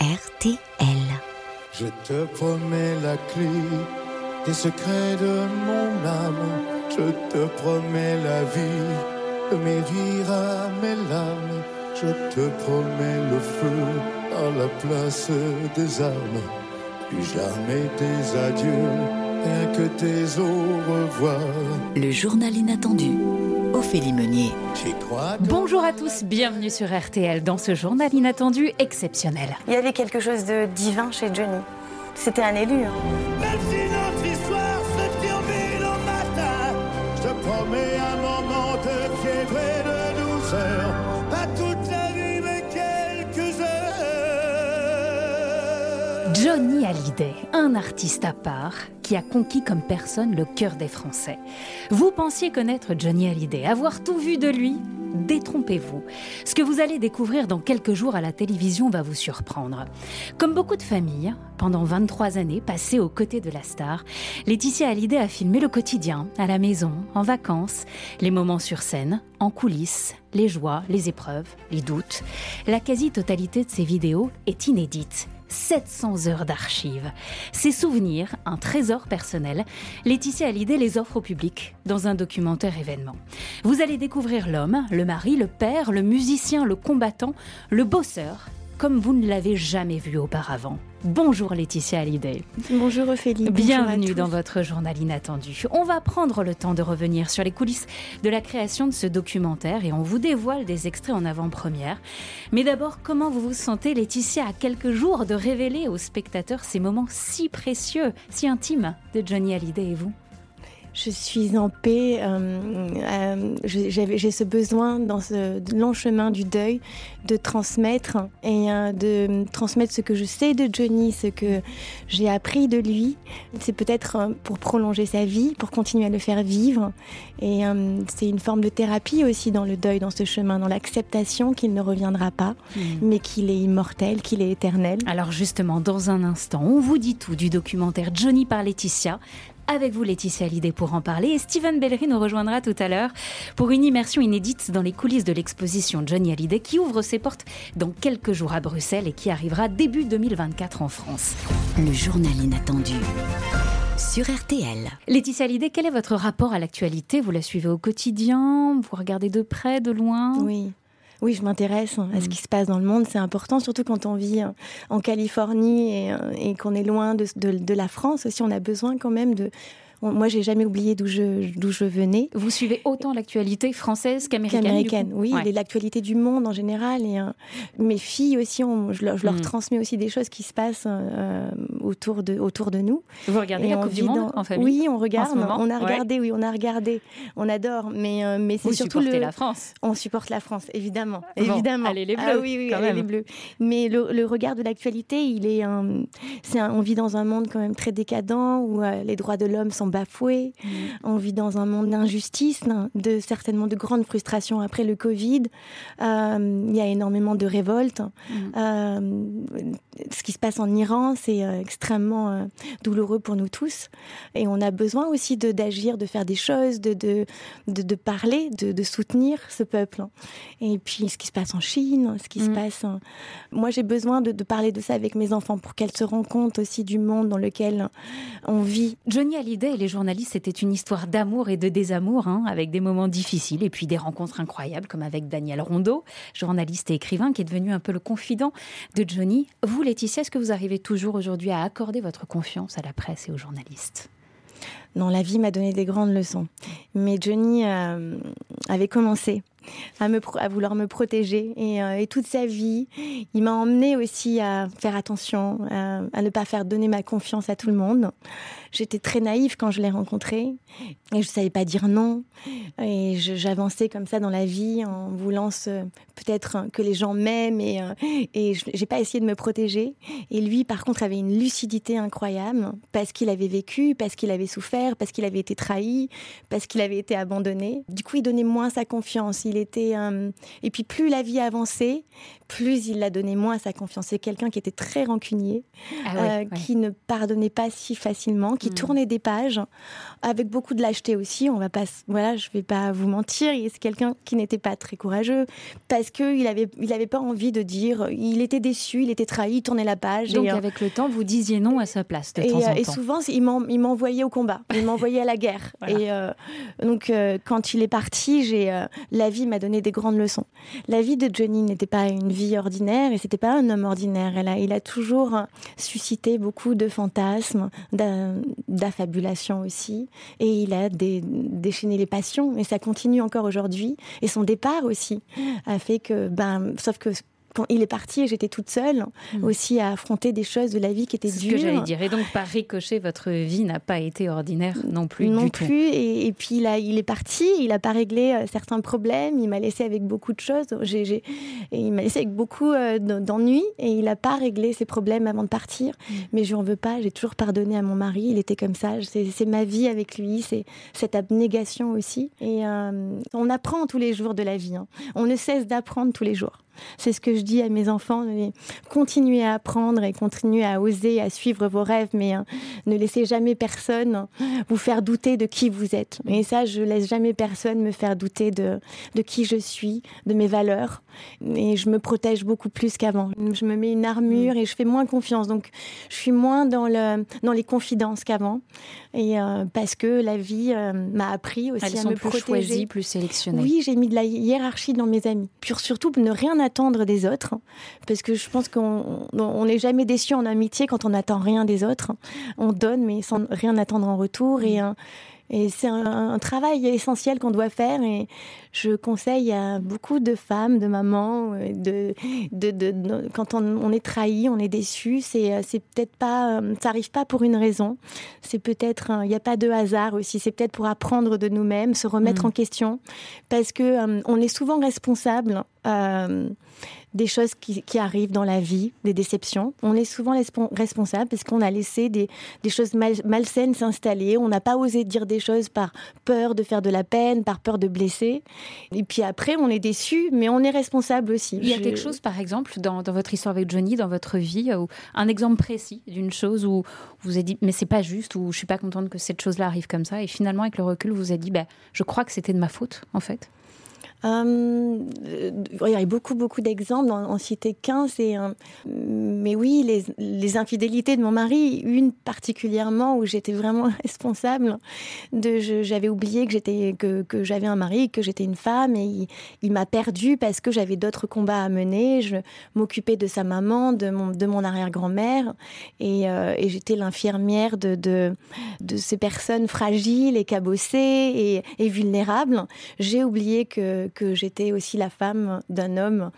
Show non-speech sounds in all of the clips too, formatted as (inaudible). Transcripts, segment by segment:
RTL. Je te promets la clé des secrets de mon âme. Je te promets la vie de mes rires à mes larmes. Je te promets le feu à la place des armes. Puis jamais tes adieux, rien que tes au revoir? Le journal inattendu. Ophélie Meunier. Bonjour à tous, bienvenue sur RTL dans ce journal inattendu exceptionnel. Il y avait quelque chose de divin chez Johnny. C'était un élu. hein. Même si notre histoire se termine au matin, je te promets un moment de fièvre et de douceur. Pas toute la vie, mais quelques heures. Johnny Hallyday, un artiste à part qui a conquis comme personne le cœur des Français. Vous pensiez connaître Johnny Hallyday, avoir tout vu de lui Détrompez-vous. Ce que vous allez découvrir dans quelques jours à la télévision va vous surprendre. Comme beaucoup de familles, pendant 23 années passées aux côtés de la star, Laetitia Hallyday a filmé le quotidien, à la maison, en vacances, les moments sur scène, en coulisses, les joies, les épreuves, les doutes. La quasi-totalité de ces vidéos est inédite. 700 heures d'archives. Ces souvenirs, un trésor personnel, Laetitia Hallyday les offre au public dans un documentaire événement. Vous allez découvrir l'homme, le mari, le père, le musicien, le combattant, le bosseur, comme vous ne l'avez jamais vu auparavant. Bonjour Laetitia Hallyday. Bonjour Ophélie. Bienvenue dans votre journal inattendu. On va prendre le temps de revenir sur les coulisses de la création de ce documentaire et on vous dévoile des extraits en avant-première. Mais d'abord, comment vous vous sentez, Laetitia, à quelques jours de révéler aux spectateurs ces moments si précieux, si intimes de Johnny Hallyday et vous? Je suis en paix. euh, euh, J'ai ce besoin dans ce long chemin du deuil de transmettre et euh, de transmettre ce que je sais de Johnny, ce que j'ai appris de lui. C'est peut-être pour prolonger sa vie, pour continuer à le faire vivre. Et c'est une forme de thérapie aussi dans le deuil, dans ce chemin, dans l'acceptation qu'il ne reviendra pas, mais qu'il est immortel, qu'il est éternel. Alors justement, dans un instant, on vous dit tout du documentaire Johnny par Laetitia. Avec vous, Laetitia Hallyday, pour en parler. Et Steven Bellery nous rejoindra tout à l'heure pour une immersion inédite dans les coulisses de l'exposition Johnny Hallyday qui ouvre ses portes dans quelques jours à Bruxelles et qui arrivera début 2024 en France. Le journal inattendu. Sur RTL. Laetitia Hallyday, quel est votre rapport à l'actualité? Vous la suivez au quotidien? Vous regardez de près, de loin? Oui. Oui, je m'intéresse à ce qui se passe dans le monde. C'est important, surtout quand on vit euh, en Californie et, euh, et qu'on est loin de, de- de la France aussi. On a besoin quand même de. On- moi, j'ai jamais oublié d'où je, d'où je venais. Vous suivez autant l'actualité française qu'américaine du coup Américaine, oui, Ouais. l'actualité du monde en général. Et euh, mes filles aussi, on- je, leur, je leur Mm. transmets aussi des choses qui se passent euh, autour, de, autour de nous. Vous regardez Et la Coupe du Monde dans- en famille Oui, on regarde. on a Ouais. regardé, oui, on a regardé. On adore, mais, euh, mais c'est surtout le. la France On supporte la France, évidemment. Bon, évidemment. allez les Ah Bleus, oui, oui, quand allez même. les bleus. Mais le, le regard de l'actualité, il est, un- c'est un- on vit dans un monde quand même très décadent où euh, les droits de l'homme sont bafoués. Mm. On vit dans un monde d'injustice, de certainement de grandes frustrations après le Covid. Euh, il y a énormément de révoltes. Mm. Euh, ce qui se passe en Iran, c'est euh, extrêmement douloureux pour nous tous. Et on a besoin aussi d'agir, de faire des choses, de, de, de, de parler, de, de soutenir ce peuple. Et puis ce qui se passe en Chine, ce qui se Mm. passe. Moi, j'ai besoin de, de parler de ça avec mes enfants pour qu'elles se rendent compte aussi du monde dans lequel on vit. Johnny Hallyday les journalistes, c'était une histoire d'amour et de désamour, hein, avec des moments difficiles et puis des rencontres incroyables, comme avec Daniel Rondeau, journaliste et écrivain, qui est devenu un peu le confident de Johnny. Vous, Laetitia, est-ce que vous arrivez toujours aujourd'hui à accorder votre confiance à la presse et aux journalistes? Non, la vie m'a donné des grandes leçons. Mais Johnny euh, avait commencé à, vouloir me protéger. Et, euh, et toute sa vie, il m'a emmené aussi à faire attention, à, à ne pas faire donner ma confiance à tout le monde. J'étais très naïve quand je l'ai rencontré et je savais pas dire non. Et j'avançais comme ça dans la vie en voulant peut-être que les gens m'aiment et, euh, et j'ai pas essayé de me protéger. Et lui, par contre, avait une lucidité incroyable parce qu'il avait vécu, parce qu'il avait souffert, parce qu'il avait été trahi, parce qu'il avait été abandonné. Du coup, il donnait moins sa confiance. Il euh, et puis plus la vie avançait, plus il a donné moins sa confiance. C'est quelqu'un qui était très rancunier, ah qui ne pardonnait pas si facilement, qui hmm. tournait des pages avec beaucoup de lâcheté aussi. On va pas, voilà, je vais pas vous mentir. C'est quelqu'un qui n'était pas très courageux parce que il avait, il avait pas envie de dire. Il était déçu, il était trahi, il tournait la page. Donc avec le temps, vous disiez non à sa place de et, temps en temps. Et souvent, il m'envoyait au combat, il m'envoyait à la guerre. (laughs) Et donc quand il est parti, j'ai la vie m'a donné des grandes leçons. La vie de Johnny n'était pas une vie ordinaire et c'était pas un homme ordinaire. Elle a, il a toujours suscité beaucoup de fantasmes, d'affabulation aussi, et il a déchaîné les passions et ça continue encore aujourd'hui. Et son départ aussi a fait que, ben, sauf que quand il est parti j'étais toute seule hmm. aussi à affronter des choses de la vie qui étaient dures. Ce que j'allais dire. Et donc par ricochet, votre vie n'a pas été ordinaire non plus. Non plus. Et, puis là, il est parti. Il n'a pas réglé euh, certains problèmes. Il m'a laissé avec beaucoup de choses. et il m'a laissé avec beaucoup euh, d'ennuis. Et il n'a pas réglé ses problèmes avant de partir. Hmm. Mais je n'en veux pas. J'ai toujours pardonné à mon mari. Il était comme ça. C'est ma vie avec lui. C'est cette abnégation aussi. Et euh, on apprend tous les jours de la vie. Hein. On ne cesse d'apprendre tous les jours. C'est ce que je dis à mes enfants. Continuez à apprendre et continuez à oser, à suivre vos rêves, mais hein, ne laissez jamais personne vous faire douter de qui vous êtes. Et ça, je laisse jamais personne me faire douter de, de qui je suis, de mes valeurs. Et je me protège beaucoup plus qu'avant. Je me mets une armure et je fais moins confiance. Donc, je suis moins dans, le, dans les confidences qu'avant. Et euh, parce que la vie euh, m'a appris aussi à me plus protéger. plus sélectionnées. Oui, j'ai mis de la hiérarchie dans mes amis. Puis surtout, ne rien attendre des autres. Parce que je pense qu'on n'est jamais déçu en amitié quand on n'attend rien des autres. On donne, mais sans rien attendre en retour. Et, euh, et c'est un, travail essentiel qu'on doit faire. Et je conseille à beaucoup de femmes, de mamans, euh, de, de, de, quand on, est trahi, on est déçu, c'est, euh, c'est peut-être pas, euh, ça arrive pas pour une raison. C'est peut-être, il n'y a pas de hasard aussi. C'est peut-être pour apprendre de nous-mêmes, se remettre mm. en question, parce que on est souvent responsable des choses qui, arrivent dans la vie, des déceptions. On est souvent responsable parce qu'on a laissé des, choses malsaines s'installer. On n'a pas osé dire des choses par peur de faire de la peine, par peur de blesser. Et puis après, on est déçu, mais on est responsable aussi. Il y a quelque chose, par exemple, dans, votre histoire avec Johnny, dans votre vie, ou un exemple précis d'une chose où vous avez dit, mais c'est pas juste, ou je suis pas contente que cette chose-là arrive comme ça. Et finalement, avec le recul, vous avez dit, bah, je crois que c'était de ma faute, en fait. Euh, il y a beaucoup, beaucoup d'exemples, en, citer qu'un. Euh, mais oui, les, infidélités de mon mari, une particulièrement où j'étais vraiment (laughs) responsable. De, j'avais oublié que j'étais, que, j'avais un mari, que j'étais une femme, et il, m'a perdue parce que j'avais d'autres combats à mener. Je m'occupais de sa maman, de mon, arrière-grand-mère, et, euh, et j'étais l'infirmière de, de, de, ces personnes fragiles et cabossées et, et vulnérables. J'ai oublié que que j'étais aussi la femme d'un homme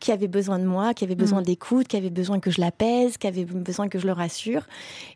qui avait besoin de moi, qui avait besoin mm. d'écoute, qui avait besoin que je l'apaise, qui avait besoin que je le rassure.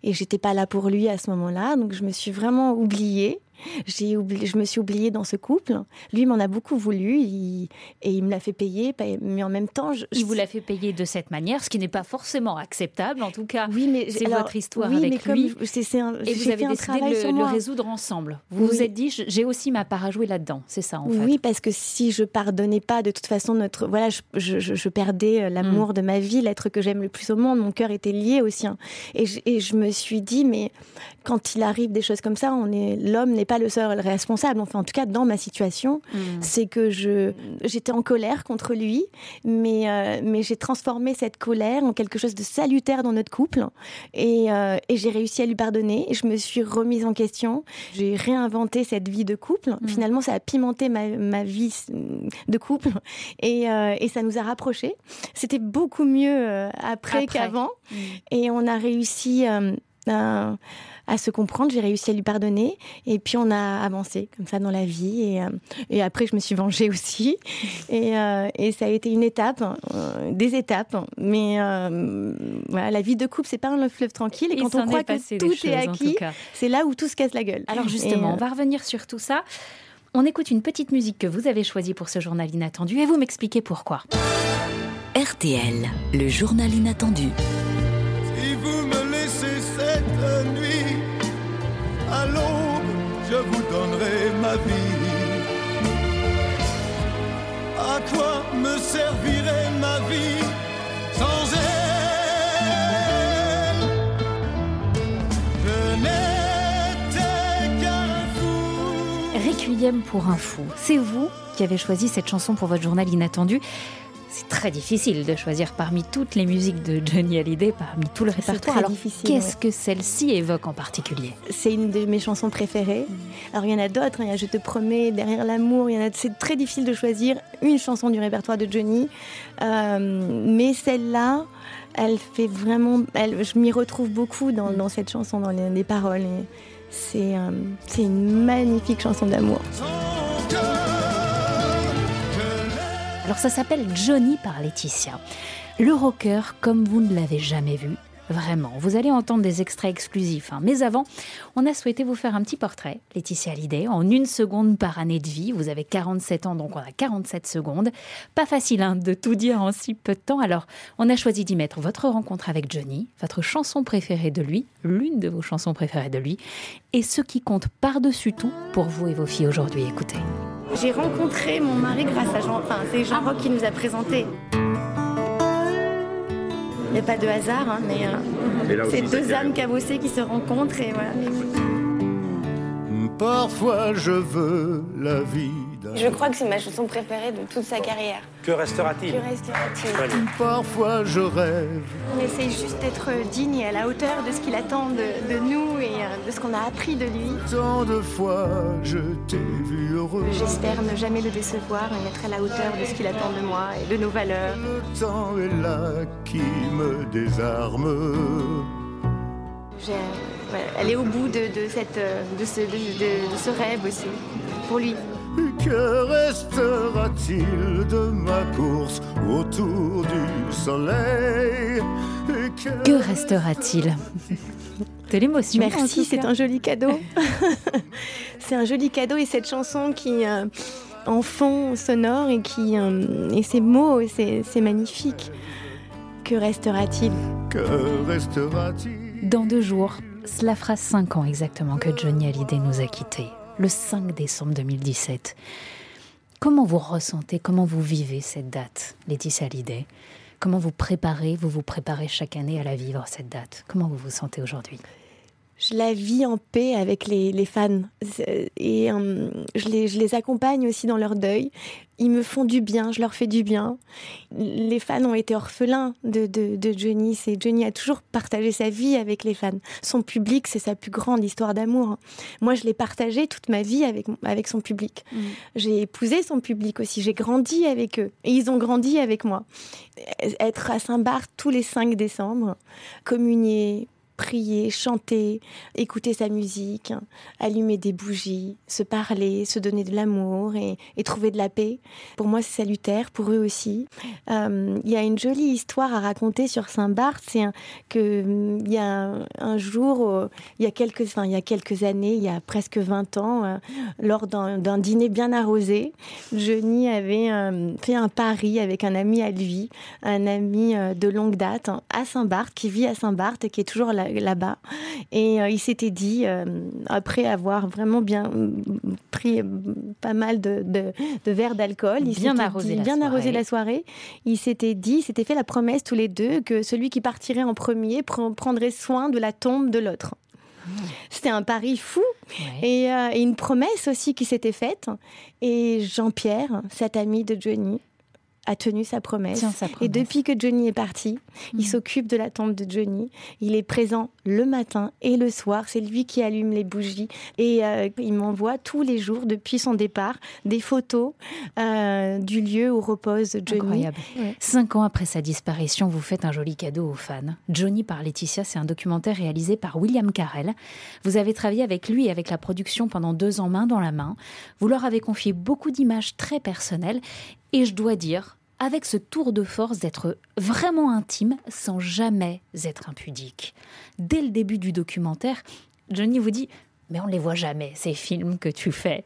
Et j'étais pas là pour lui à ce moment-là. Donc je me suis vraiment oubliée. J'ai oublié, je me suis oubliée dans ce couple. Lui m'en a beaucoup voulu et il me l'a fait payer, mais en même temps, je, il vous l'a fait payer de cette manière, ce qui n'est pas forcément acceptable. En tout cas, oui, mais c'est votre histoire avec lui. un, et vous avez décidé de le, résoudre ensemble. Vous vous êtes dit, j'ai aussi ma part à jouer là-dedans. C'est ça, en fait. Oui, parce que si je pardonnais pas, de toute façon, notre voilà, je, je, je perdais euh, l'amour mm. de ma vie, l'être que j'aime le plus au monde. Mon cœur était lié au sien. Et je, et je me suis dit, mais quand il arrive des choses comme ça, on est l'homme n'est pas le seul responsable. Enfin, en tout cas, dans ma situation, mm. c'est que je j'étais en colère contre lui, mais euh, mais j'ai transformé cette colère en quelque chose de salutaire dans notre couple, et, euh, et j'ai réussi à lui pardonner. Je me suis remise en question. J'ai réinventé cette vie de couple. Mm. Finalement, ça a pimenté ma, ma vie de couple, et, euh, et ça nous a rapprochés. C'était beaucoup mieux après, qu'avant, mm. et on a réussi à se comprendre, j'ai réussi à lui pardonner et puis on a avancé comme ça dans la vie et, euh, et après je me suis vengée aussi (laughs) et, euh, et ça a été une étape, euh, des étapes, mais voilà, la vie de couple c'est pas un fleuve tranquille et quand on croit que tout est acquis, c'est là où tout se casse la gueule. Alors justement, on va revenir sur tout ça. On écoute une petite musique que vous avez choisie pour ce journal inattendu et vous m'expliquez pourquoi. RTL, le journal inattendu. Pour un fou. C'est vous qui avez choisi cette chanson pour votre journal inattendu. C'est très difficile de choisir parmi toutes les musiques de Johnny Hallyday, parmi tout le répertoire. Alors, qu'est-ce que celle-ci évoque en particulier? C'est une de mes chansons préférées. Alors, il y en a d'autres. Hein. Il y a Je te promets, Derrière l'amour. Il y en a. C'est très difficile de choisir une chanson du répertoire de Johnny. Euh, mais celle-là, elle fait vraiment. Elle, je m'y retrouve beaucoup dans, dans, cette chanson, dans les, paroles. C'est euh, c'est une magnifique chanson d'amour. Alors ça s'appelle Johnny par Laetitia. Le rocker comme vous ne l'avez jamais vu. Vraiment, vous allez entendre des extraits exclusifs. Hein. Mais avant, on a souhaité vous faire un petit portrait, Laetitia Hallyday, en une seconde par année de vie. Vous avez 47 ans, donc on a 47 secondes. Pas facile hein, de tout dire en si peu de temps. Alors, on a choisi d'y mettre votre rencontre avec Johnny, votre chanson préférée de lui, l'une de vos chansons préférées de lui, et ce qui compte par-dessus tout pour vous et vos filles aujourd'hui. Écoutez. J'ai rencontré mon mari grâce à Jean. Enfin, c'est Jean Roch qui nous a présenté. Il n'y a pas de hasard, hein, mais euh, c'est deux âmes cabossées qui se rencontrent et voilà. Parfois je veux la vie je crois que c'est ma chanson préférée de toute sa carrière. Que restera-t-il Que restera-t-il Parfois je rêve. On essaye juste d'être digne et à la hauteur de ce qu'il attend de, nous et euh, de ce qu'on a appris de lui. Tant de fois je t'ai vu heureux. J'espère ne jamais le décevoir et être à la hauteur de ce qu'il attend de moi et de nos valeurs. Le temps est là qui me désarme. Elle est au bout de, cette, de, ce, de ce rêve aussi, pour lui. Que restera-t-il de ma course autour du soleil Que, restera-t-il? De l'émotion. Merci, c'est un joli cadeau. (laughs) c'est un joli cadeau et cette chanson qui euh, en fond sonore et qui euh, et ces mots, c'est magnifique. Que restera-t-il? Que restera-t-il? Dans deux jours, cela fera cinq ans exactement que Johnny Hallyday nous a quittés le 5 décembre 2017. Comment vous ressentez, comment vous vivez cette date, Laetitia Hallyday? Comment vous préparez, vous vous préparez chaque année à la vivre, cette date? Comment vous vous sentez aujourd'hui? Je la vis en paix avec les, fans et euh, je, les, je, les, accompagne aussi dans leur deuil. Ils me font du bien, je leur fais du bien. Les fans ont été orphelins de, de, Johnny. C'est Johnny a toujours partagé sa vie avec les fans. Son public, c'est sa plus grande histoire d'amour. Moi, je l'ai partagé toute ma vie avec, avec son public. Mm. J'ai épousé son public aussi. J'ai grandi avec eux et ils ont grandi avec moi. Être à Saint-Barth tous les 5 décembre, communier, prier, chanter, écouter sa musique, allumer des bougies, se parler, se donner de l'amour et, trouver de la paix. Pour moi, c'est salutaire, pour eux aussi. Euh, il y a une jolie histoire à raconter sur Saint-Barth, c'est que il y a un, jour, il y a quelques, enfin, y a quelques années, il y a presque 20 ans, euh, lors d'un dîner bien arrosé, Johnny avait euh, fait un pari avec un ami à lui, un ami de longue date à Saint-Barth, qui vit à Saint-Barth et qui est toujours là là-bas. Et euh, il s'était dit, euh, après avoir vraiment bien pris pas mal de, verres d'alcool, il bien arrosé, bien arrosé la soirée, il s'était dit, il s'était fait la promesse tous les deux que celui qui partirait en premier prendrait soin de la tombe de l'autre. C'était un pari fou et, euh, et, une promesse aussi qui s'était faite. Et Jean-Pierre, cet ami de Johnny, a tenu sa promesse. Et depuis que Johnny est parti, il mm. s'occupe de la tombe de Johnny. Il est présent le matin et le soir. C'est lui qui allume les bougies. Et euh, il m'envoie tous les jours, depuis son départ, des photos euh, du lieu où repose Johnny. Incroyable. Cinq ans après sa disparition, vous faites un joli cadeau aux fans. Johnny par Laetitia, c'est un documentaire réalisé par William Carell. Vous avez travaillé avec lui et avec la production pendant deux ans main dans la main. Vous leur avez confié beaucoup d'images très personnelles et je dois dire, avec ce tour de force d'être vraiment intime sans jamais être impudique. Dès le début du documentaire, Johnny vous dit Mais on ne les voit jamais, ces films que tu fais.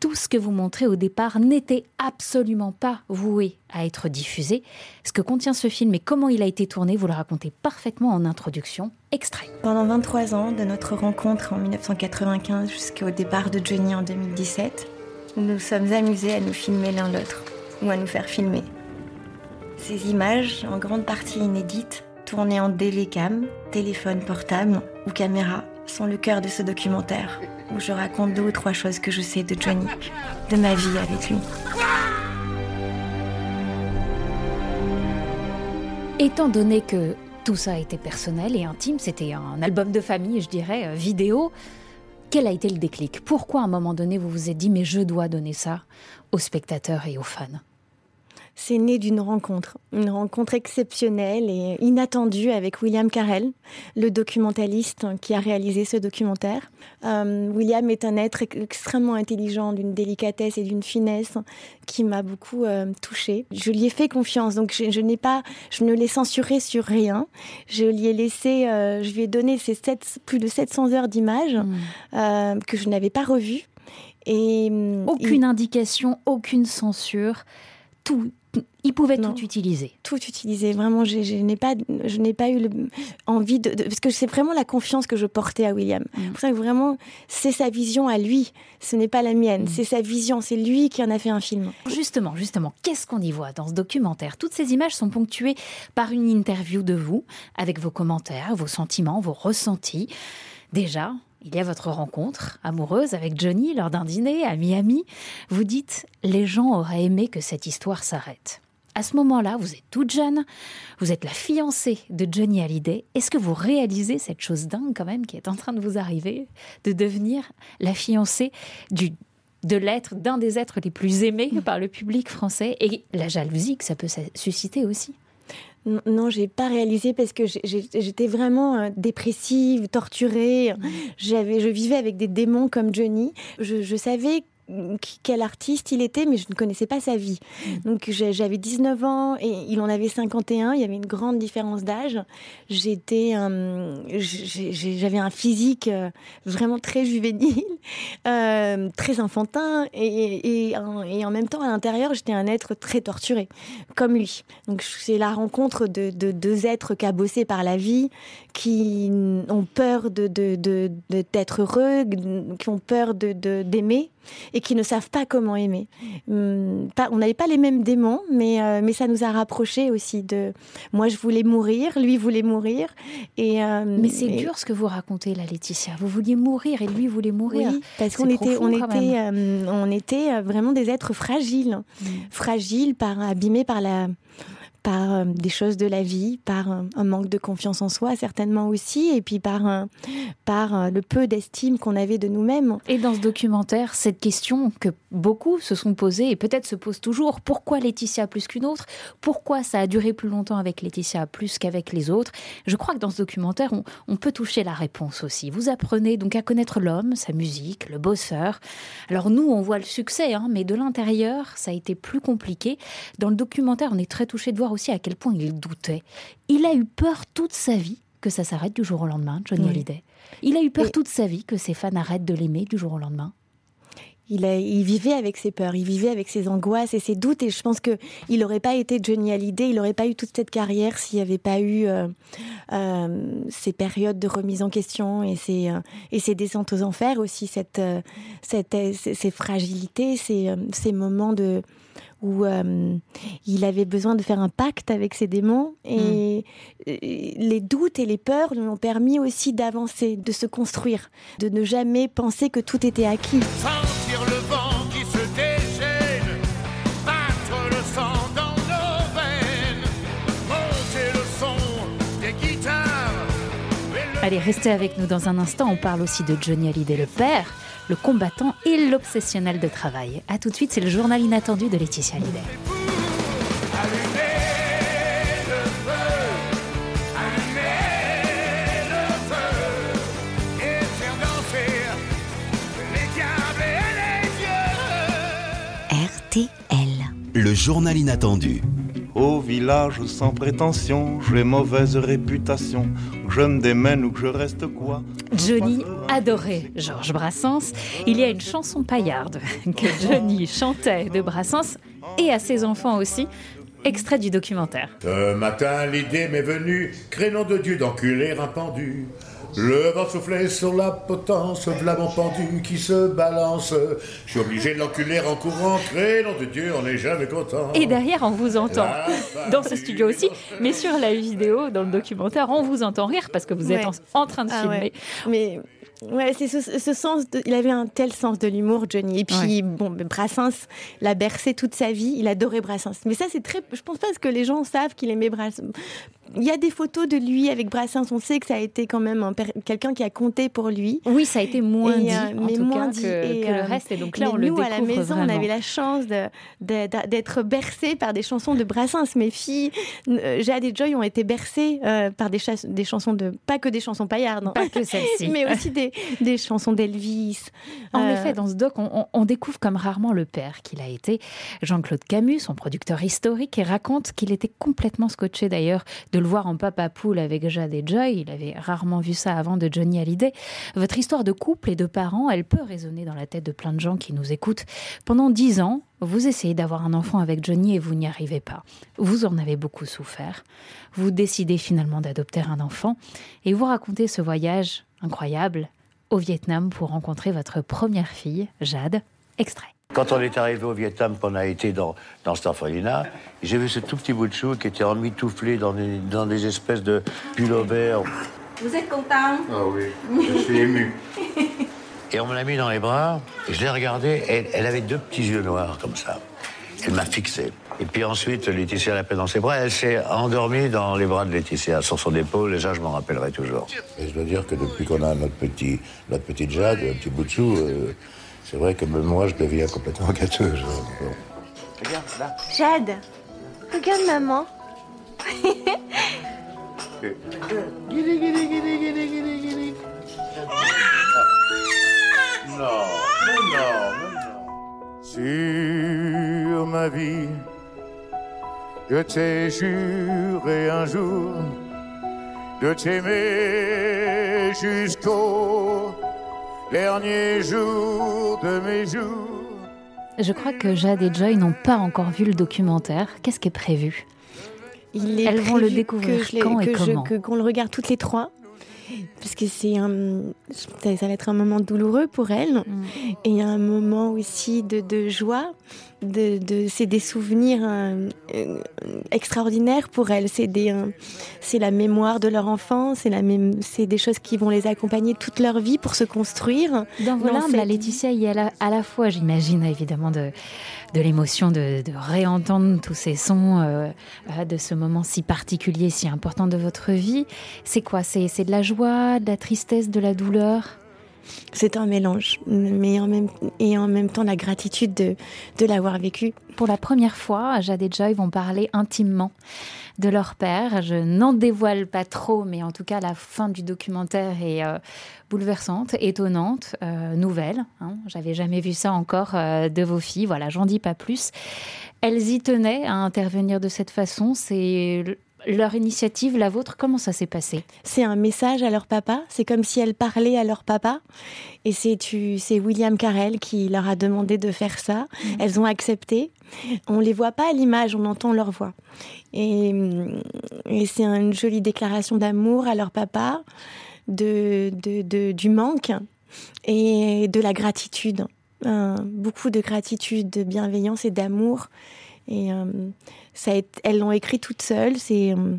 Tout ce que vous montrez au départ n'était absolument pas voué à être diffusé. Ce que contient ce film et comment il a été tourné, vous le racontez parfaitement en introduction. Extrait. Pendant 23 ans, de notre rencontre en 1995 jusqu'au départ de Johnny en 2017, nous nous sommes amusés à nous filmer l'un l'autre ou à nous faire filmer. Ces images, en grande partie inédites, tournées en délécam, téléphone portable ou caméra, sont le cœur de ce documentaire où je raconte deux ou trois choses que je sais de Johnny, de ma vie avec lui. Étant donné que tout ça été personnel et intime, c'était un album de famille, je dirais, euh, vidéo, quel a été le déclic? Pourquoi à un moment donné vous vous êtes dit mais je dois donner ça aux spectateurs et aux fans? C'est né d'une rencontre, une rencontre exceptionnelle et inattendue avec William Carell, le documentaliste qui a réalisé ce documentaire. Euh, William est un être extrêmement intelligent, d'une délicatesse et d'une finesse qui m'a beaucoup euh, touchée. Je lui ai fait confiance, donc je, n'ai pas, je ne l'ai censuré sur rien. Je lui ai laissé, euh, je lui ai donné ces plus de 700 heures d'images mmh. que je n'avais pas revues. Et aucune indication, aucune censure tout, il pouvait tout utiliser. Tout utiliser. Vraiment, je, n'ai pas, je n'ai pas eu envie de, parce que c'est vraiment la confiance que je portais à William. C'est mm. pour ça que vraiment, c'est sa vision à lui. Ce n'est pas la mienne. Mm. C'est sa vision. C'est lui qui en a fait un film. Justement, justement, qu'est-ce qu'on y voit dans ce documentaire? Toutes ces images sont ponctuées par une interview de vous, avec vos commentaires, vos sentiments, vos ressentis. Déjà, il y a votre rencontre amoureuse avec Johnny lors d'un dîner à Miami. Vous dites Les gens auraient aimé que cette histoire s'arrête. À ce moment-là, vous êtes toute jeune, vous êtes la fiancée de Johnny Hallyday. Est-ce que vous réalisez cette chose dingue quand même qui est en train de vous arriver, de devenir la fiancée de l'être d'un des êtres les plus aimés par le public français? Et la jalousie que ça peut susciter aussi non, j'ai pas réalisé parce que j'étais vraiment euh, dépressive, torturée. J'avais, je vivais avec des démons comme Johnny. Je, je savais quel artiste il était, mais je ne connaissais pas sa vie. Donc j'avais 19 ans et il en avait 51. Il y avait une grande différence d'âge. J'étais, j'avais un physique euh, vraiment très juvénile, (laughs) euh, très enfantin, et, et, en même temps à l'intérieur j'étais un être très torturé, comme lui. Donc c'est la rencontre de, deux êtres cabossés par la vie, qui ont peur de d'être heureux, qui ont peur de d'aimer et qui ne savent pas comment aimer. Hum, on n'avait pas les mêmes démons, mais, euh, mais ça nous a rapprochés aussi. De... Moi, je voulais mourir, lui voulait mourir. Et, euh, mais c'est dur ce que vous racontez là, Laetitia. Vous vouliez mourir et lui voulait mourir. Oui, parce qu'on était, on était, euh, on était vraiment des êtres fragiles, mmh. fragiles, par, abîmés par la par euh, des choses de la vie, par euh, un manque de confiance en soi certainement aussi, et puis par, euh, par le peu d'estime qu'on avait de nous-mêmes. Et dans ce documentaire, cette question que beaucoup se sont posées et peut-être se posent toujours, pourquoi Laetitia plus qu'une autre? Pourquoi ça a duré plus longtemps avec Laetitia plus qu'avec les autres? Je crois que dans ce documentaire, on, peut toucher la réponse aussi. Vous apprenez donc à connaître l'homme, sa musique, le bosseur. Alors nous, on voit le succès, hein, mais de l'intérieur, ça a été plus compliqué. Dans le documentaire, on est très touché de voir aussi à quel point il doutait. Il a eu peur toute sa vie que ça s'arrête du jour au lendemain, Johnny Hallyday. Il a eu peur toute sa vie que ses fans arrêtent de l'aimer du jour au lendemain. Il, il, vivait avec ses peurs, il vivait avec ses angoisses et ses doutes. Et je pense que il n'aurait pas été Johnny Hallyday, il n'aurait pas eu toute cette carrière s'il n'y avait pas eu euh, euh, ces périodes de remise en question et ces, euh, et ces descentes aux enfers aussi, cette, cette, ces, fragilités, ces, ces moments de, où euh, il avait besoin de faire un pacte avec ses démons. Et hmm. les doutes et les peurs lui ont permis aussi d'avancer, de se construire, de ne jamais penser que tout était acquis. Sentir le vent qui se déchaîne, battre le sang dans nos veines, monter le son des guitares. Allez, restez avec nous dans un instant. On parle aussi de Johnny Hallyday, le père le combattant et l'obsessionnel de travail. A tout de suite, c'est le journal inattendu de Laetitia. RTL. Le journal inattendu. Au village sans prétention, j'ai mauvaise réputation. Que je me démène ou que je reste quoi? Johnny adorait Georges Brassens. Il y a une chanson paillarde que Johnny chantait de Brassens et à ses enfants aussi. Extrait du documentaire. Ce matin, l'idée m'est venue, crénom de Dieu d'enculer un pendu. Le vent soufflait sur la potence, v'là mon pendu qui se balance. Je suis obligé de l'enculer en courant, crénom de Dieu, on n'est jamais content. Et derrière, on vous entend. Dans ce studio aussi, mais sur la vidéo, dans le documentaire, on vous entend rire parce que vous êtes Ouais. en, en train de Ah filmer. ouais. Mais ouais, c'est ce, ce sens. De, il avait un tel sens de l'humour, Johnny. Et puis bon, mais Brassens l'a bercé toute sa vie. Il adorait Brassens. Mais ça, c'est très. Je pense pas que les gens savent qu'il aimait Brassens. Il y a des photos de lui avec Brassens. On sait que ça a été quand même quelqu'un qui a compté pour lui. Oui, ça a été moins Et, dit, euh, en mais tout moins cas, dit. que, Et, que le euh, reste. Et donc là, on le nous, découvre à la maison, vraiment. on avait la chance d'être bercés par des chansons de Brassens. Mes filles, euh, Jade et Joy, ont été bercées euh, par des, des chansons de. Pas que des chansons paillardes, hein. Pas que celle-ci. (laughs) mais aussi des, (laughs) des chansons d'Elvis. En Euh, effet, dans ce doc, on, on- on découvre comme rarement le père qu'il a été. Jean-Claude Camus, son producteur historique, et raconte qu'il était complètement scotché d'ailleurs de le voir en papa poule avec Jade et Joy. Il avait rarement vu ça avant de Johnny Hallyday. Votre histoire de couple et de parents, elle peut résonner dans la tête de plein de gens qui nous écoutent. Pendant dix ans, vous essayez d'avoir un enfant avec Johnny et vous n'y arrivez pas. Vous en avez beaucoup souffert. Vous décidez finalement d'adopter un enfant et vous racontez ce voyage incroyable au Vietnam pour rencontrer votre première fille, Jade. Extrait. Quand on est arrivé au Vietnam, qu'on a été dans, dans cet orphelinat, j'ai vu ce tout petit bout de chou qui était emmitouflé dans des, dans des espèces de pullovers. Vous êtes content? Ah oui, je suis ému. Et on me l'a mis dans les bras, et je l'ai regardée, et elle avait deux petits yeux noirs comme ça. Elle m'a fixé. Et puis ensuite, Laetitia l'a pris dans ses bras, elle s'est endormie dans les bras de Laetitia, sur son épaule, et ça, je m'en rappellerai toujours. Et je dois dire que depuis qu'on a notre petit, notre petite Jade, un petit bout de chou, euh, c'est vrai que même moi, je deviens complètement (laughs) gâteuse. Bon. Regarde, là. Jade, regarde maman. Sur ma vie, je t'ai juré un jour de t'aimer jusqu'au dernier jour de mes jours. Je crois que Jade et Joy n'ont pas encore vu le documentaire. Qu'est-ce qui est prévu? Il est Elles vont le découvrir que je quand et que je- comment? que- Qu'on le regarde toutes les trois. Parce que c'est un, ça, ça va être un moment douloureux pour elles. Mm. Et un moment aussi de, de joie. De, de, c'est des souvenirs euh, euh, extraordinaires pour elles. C'est, euh, c'est la mémoire de leur enfance. C'est, la mém- c'est des choses qui vont les accompagner toute leur vie pour se construire. Dans vos larmes, la Laetitia, il y a à la, à la fois, j'imagine, évidemment, de, de l'émotion de, de réentendre tous ces sons de ce moment si particulier, si important de votre vie. C'est quoi? C'est de la joie, de la tristesse, de la douleur? C'est un mélange. Mais en même, et en même temps, la gratitude de, l'avoir vécu. Pour la première fois, Jade et Joy vont parler intimement de leur père. Je n'en dévoile pas trop, mais en tout cas, la fin du documentaire est euh, bouleversante, étonnante, euh, nouvelle. hein. J'avais jamais vu ça encore euh, de vos filles. Voilà, j'en dis pas plus. Elles y tenaient à intervenir de cette façon. C'est leur initiative, la vôtre. Comment ça s'est passé? C'est un message à leur papa. C'est comme si elles parlaient à leur papa. Et c'est William Carell qui leur a demandé de faire ça. Elles ont accepté. On les voit pas à l'image, on entend leur voix. Et, et c'est une jolie déclaration d'amour à leur papa, de, de, de- du manque et de la gratitude. Euh, beaucoup de gratitude, de bienveillance et d'amour. Et euh, elles l'ont écrit toutes seules. C'est euh,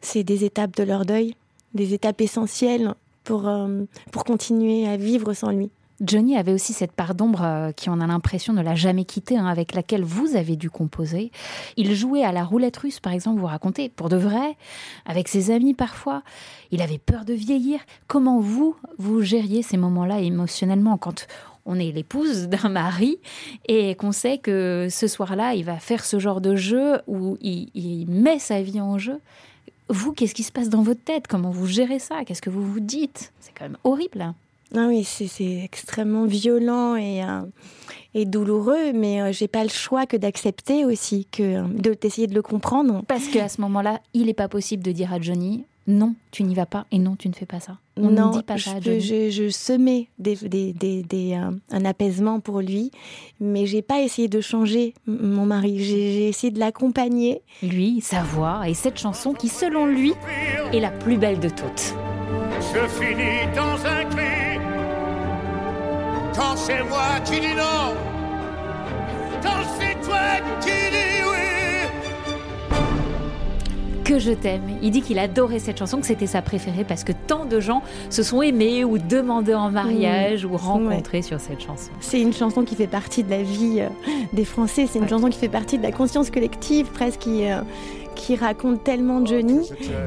c'est des étapes de leur deuil, des étapes essentielles pour, euh, pour continuer à vivre sans lui. Johnny avait aussi cette part d'ombre qui, on a l'impression, ne l'a jamais quitté, hein, avec laquelle vous avez dû composer. Il jouait à la roulette russe, par exemple, vous racontez, pour de vrai, avec ses amis parfois. Il avait peur de vieillir. Comment vous, vous gériez ces moments-là émotionnellement quand on est l'épouse (laughs) d'un mari et qu'on sait que ce soir-là, il va faire ce genre de jeu où il, il met sa vie en jeu vous, qu'est-ce qui se passe dans votre tête? Comment vous gérez ça? Qu'est-ce que vous vous dites? C'est quand même horrible. hein. Ah oui, c'est extrêmement violent et, euh, et douloureux, mais euh, j'ai pas le choix que d'accepter aussi, que de d'essayer de le comprendre. Parce qu'à ce moment-là, il n'est pas possible de dire à Johnny non, tu n'y vas pas et non, tu ne fais pas ça. On non, ne dit pas je, ça je, je semais des, des- des- des, euh, un apaisement pour lui, mais j'ai pas essayé de changer mon mari. J'ai essayé de l'accompagner. Lui, sa voix et cette chanson qui, selon lui, est la plus belle de toutes. Je finis dans un cri. Quand c'est moi qui dis non. Quand c'est toi qui dis. Que je t'aime. Il dit qu'il adorait cette chanson, que c'était sa préférée parce que tant de gens se sont aimés ou demandés en mariage ou rencontrés sur cette chanson. C'est une chanson qui fait partie de la vie euh, des Français. C'est une chanson qui fait partie de la conscience collective, presque qui, euh, qui raconte tellement Johnny.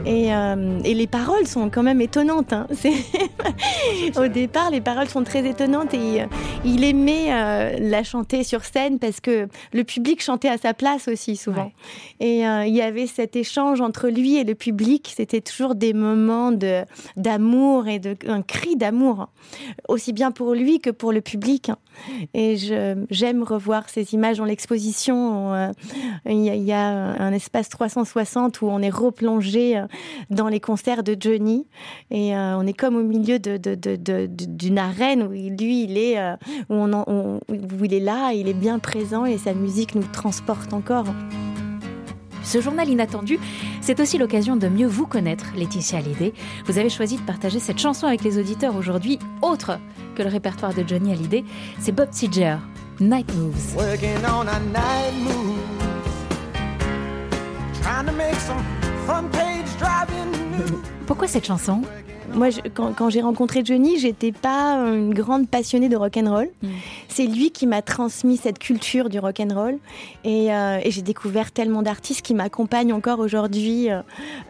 Et, euh, et les paroles sont quand même étonnantes. hein. (laughs) Au départ, les paroles sont très étonnantes et euh, il aimait euh, la chanter sur scène parce que le public chantait à sa place aussi souvent. Et euh, il y avait cet échange entre lui et le public. C'était toujours des moments de d'amour et de un cri d'amour, aussi bien pour lui que pour le public. Et je- j'aime revoir ces images dans l'exposition. Il y, a- il y a un espace 360 où on est replongé euh, dans les concerts de Johnny et euh, on est comme au milieu de- de- de- de- de- d'une arène où il- lui il est euh, où, on en- on- où il est là, il est bien présent et sa musique nous transporte encore. Ce journal inattendu, c'est aussi l'occasion de mieux vous connaître, Laetitia Hallyday. Vous avez choisi de partager cette chanson avec les auditeurs aujourd'hui, autre que le répertoire de Johnny Hallyday. C'est Bob Seger, Night Moves. Working on a night move. Pourquoi cette chanson? Moi, je- quand, quand j'ai rencontré Johnny, j'étais pas une grande passionnée de rock and roll. Mm. C'est lui qui m'a transmis cette culture du rock and roll, et, euh, et j'ai découvert tellement d'artistes qui m'accompagnent encore aujourd'hui euh,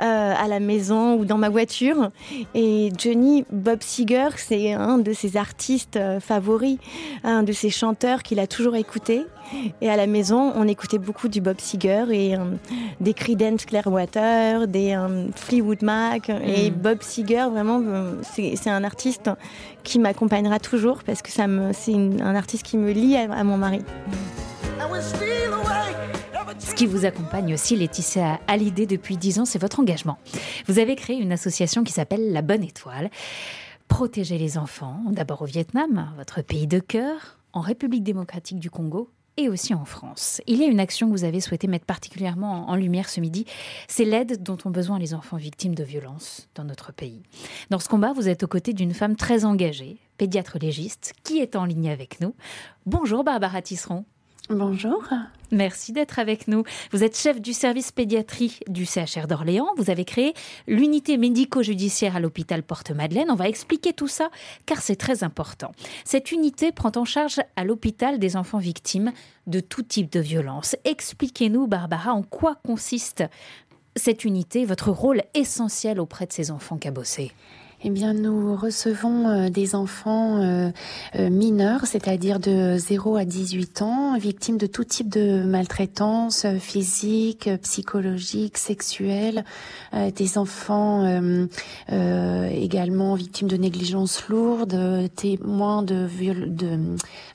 euh, à la maison ou dans ma voiture. Et Johnny Bob Seger, c'est un de ses artistes favoris, un de ses chanteurs qu'il a toujours écouté. Et à la maison, on écoutait beaucoup du Bob Seger et euh, des Creedence Clearwater, des euh, Fleetwood Mac. Et Mm. Bob Seger, vraiment, euh, c'est un artiste qui m'accompagnera toujours parce que ça me, c'est un artiste qui me lie à, à mon mari. Ce qui vous accompagne aussi, Laetitia Hallyday, depuis 10 ans, c'est votre engagement. Vous avez créé une association qui s'appelle La Bonne Étoile. Protéger les enfants, d'abord au Vietnam, votre pays de cœur, en République démocratique du Congo et aussi en France. Il y a une action que vous avez souhaité mettre particulièrement en lumière ce midi, c'est l'aide dont ont besoin les enfants victimes de violences dans notre pays. Dans ce combat, vous êtes aux côtés d'une femme très engagée, pédiatre légiste, qui est en ligne avec nous. Bonjour Barbara Tisseron. Bonjour. Merci d'être avec nous. Vous êtes chef du service pédiatrie du CHR d'Orléans. Vous avez créé l'unité médico-judiciaire à l'hôpital Porte-Madeleine. On va expliquer tout ça car c'est très important. Cette unité prend en charge à l'hôpital des enfants victimes de tout type de violence. Expliquez-nous, Barbara, en quoi consiste cette unité, votre rôle essentiel auprès de ces enfants cabossés? Eh bien, nous recevons euh, des enfants euh, euh, mineurs, c'est-à-dire de 0 à 18 ans, victimes de tout type de maltraitance physique, psychologique, sexuelle, des enfants également victimes de négligence lourde, euh, témoins de, de